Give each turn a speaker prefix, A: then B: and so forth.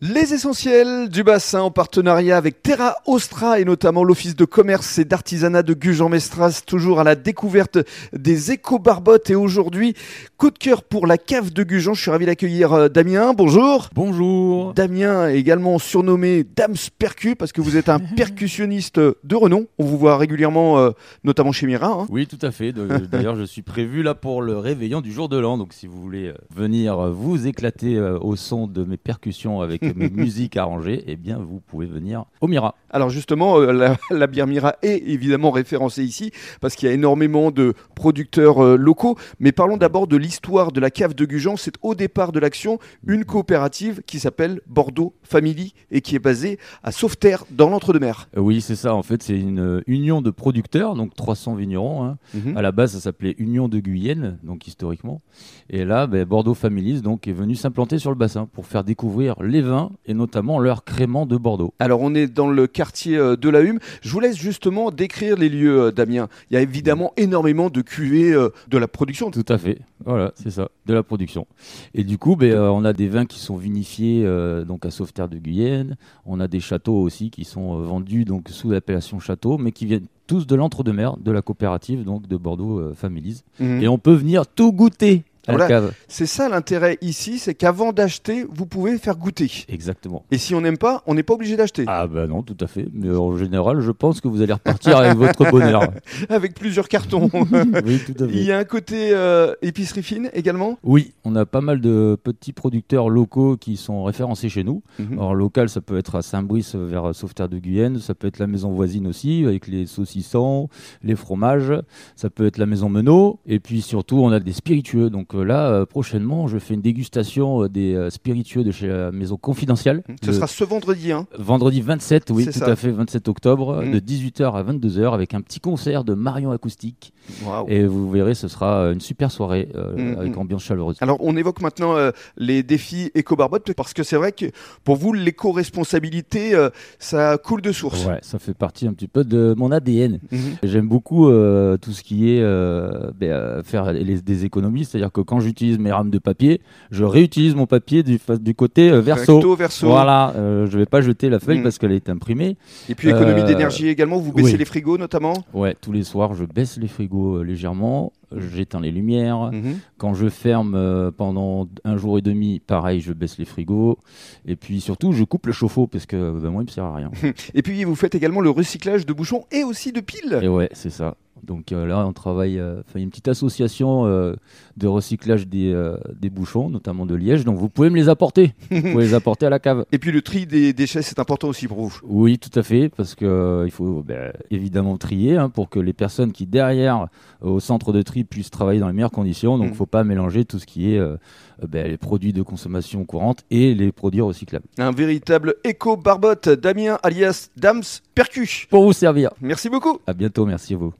A: Les essentiels du bassin en partenariat avec Terra Ostra et notamment l'Office de commerce et d'artisanat de Gujan-Mestras, toujours à la découverte des éco-barbottes. Et aujourd'hui, coup de cœur pour la cave de Gujan. Je suis ravi d'accueillir euh, Damien. Bonjour.
B: Bonjour.
A: Damien, également surnommé Dams Percu, parce que vous êtes un percussionniste de renom. On vous voit régulièrement, euh, notamment chez Mira. hein.
B: Oui, tout à fait. D'ailleurs, je suis prévu là pour le réveillon du jour de l'an. Donc, si vous voulez euh, venir vous éclater au son de mes percussions avec mes musiques arrangées, eh bien, vous pouvez venir au Mira.
A: Alors justement, euh, la, la bière Mira est évidemment référencée ici parce qu'il y a énormément de producteurs euh, locaux. Mais parlons d'abord de l'histoire de la cave de Gujan. C'est au départ de l'action une coopérative qui s'appelle Bordeaux Family et qui est basée à Sauveterre dans l'Entre-deux-Mers.
B: Euh, Oui, c'est ça. En fait, c'est une union de producteurs, donc 300 vignerons. hein. À la base, ça s'appelait Union de Guyenne, donc historiquement. Et là, ben, Bordeaux Families donc, est venu s'implanter sur le bassin pour faire découvrir les vins et notamment leur crément de Bordeaux.
A: Alors on est dans le quartier euh, de la Hume. Je vous laisse justement décrire les lieux, euh, Damien. Il y a évidemment énormément de cuvées euh, de la production.
B: Tout à fait. Voilà, c'est ça, de la production. Et du coup, ben, on a des vins qui sont vinifiés donc à Sauveterre de Guyenne. On a des châteaux aussi qui sont vendus donc sous l'appellation château, mais qui viennent tous de l'entre-deux-mer, de la coopérative donc de Bordeaux euh, Families.
A: Mhm.
B: Et on peut venir tout goûter
A: Voilà. C'est ça l'intérêt ici, c'est qu'avant d'acheter, vous pouvez faire goûter.
B: Exactement.
A: Et si on n'aime pas, on n'est pas obligé d'acheter.
B: Ah bah non, tout à fait. Mais en général, je pense que vous allez repartir avec votre bonheur.
A: Avec plusieurs cartons.
B: oui, tout à
A: Il
B: fait.
A: y a un côté euh, épicerie fine également?
B: Oui, on a pas mal de petits producteurs locaux qui sont référencés chez nous. Alors local, ça peut être à Saint-Brice vers Sauveterre de Guyenne, ça peut être la maison voisine aussi avec les saucissons, les fromages, ça peut être la maison Menot et puis surtout on a des spiritueux. Donc là euh, prochainement, je fais une dégustation euh, des euh, spiritueux de chez la maison confidentielle.
A: Ce
B: Le
A: sera ce vendredi. Hein.
B: vendredi 27, oui, tout
A: ça.
B: à fait 27 octobre
A: Mm.
B: de 18h à 22h avec un petit concert de Marion acoustique et vous verrez ce sera une super soirée euh,
A: Mm,
B: avec ambiance chaleureuse.
A: Alors on évoque maintenant euh, les défis éco-barbotte parce que c'est vrai que pour vous l'éco-responsabilité euh, ça coule de source.
B: Ouais, ça fait partie un petit peu de mon ADN. J'aime beaucoup tout ce qui est ben, faire les- des économies, c'est-à-dire que quand j'utilise mes rames de papier, je réutilise mon papier du, du côté euh, verso.
A: Recto, verso.
B: Voilà, euh, je vais pas jeter la feuille
A: Mm.
B: parce qu'elle est imprimée.
A: Et puis économie
B: Euh,
A: d'énergie également. Vous baissez
B: oui.
A: les frigos notamment.
B: Ouais, tous les soirs, je baisse les frigos euh, légèrement, j'éteins les lumières.
A: Mhm.
B: Quand je ferme pendant un jour et demi, pareil, je baisse les frigos. Et puis surtout, je coupe le chauffe-eau parce que ben, moi, il me sert à rien.
A: Et puis vous faites également le recyclage de bouchons et aussi de piles.
B: Et ouais, c'est ça. Donc euh, là, on travaille, euh, une petite association euh, de recyclage des, euh, des bouchons, notamment de liège. Donc vous pouvez me les apporter. vous pouvez les apporter à la cave.
A: Et puis le tri des déchets c'est important aussi pour vous.
B: Oui, tout à fait, parce que il faut ben, évidemment trier hein, pour que les personnes qui derrière au centre de tri puissent travailler dans les meilleures conditions. Donc, il
A: Mm.
B: ne faut pas mélanger tout ce qui est ben, les produits de consommation courante et les produits recyclables.
A: Un véritable éco-barbotte. Damien alias Dams Percu.
B: Pour vous servir.
A: Merci beaucoup.
B: À bientôt, merci à vous.